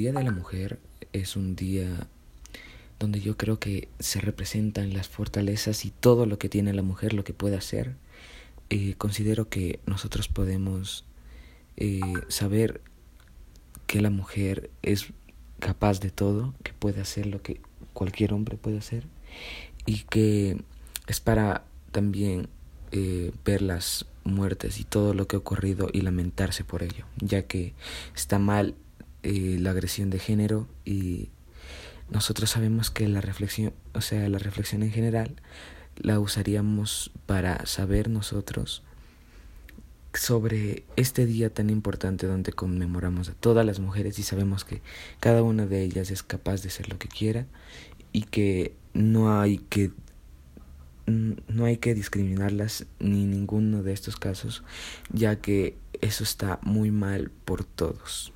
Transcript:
Día de la Mujer es un día donde yo creo que se representan las fortalezas y todo lo que tiene la mujer, lo que puede hacer. Eh, considero que nosotros podemos eh, saber que la mujer es capaz de todo, que puede hacer lo que cualquier hombre puede hacer y que es para también eh, ver las muertes y todo lo que ha ocurrido y lamentarse por ello, ya que está mal eh, la agresión de género y nosotros sabemos que la reflexión, o sea, la reflexión en general la usaríamos para saber nosotros sobre este día tan importante donde conmemoramos a todas las mujeres y sabemos que cada una de ellas es capaz de ser lo que quiera y que no hay que no hay que discriminarlas ni ninguno de estos casos ya que eso está muy mal por todos.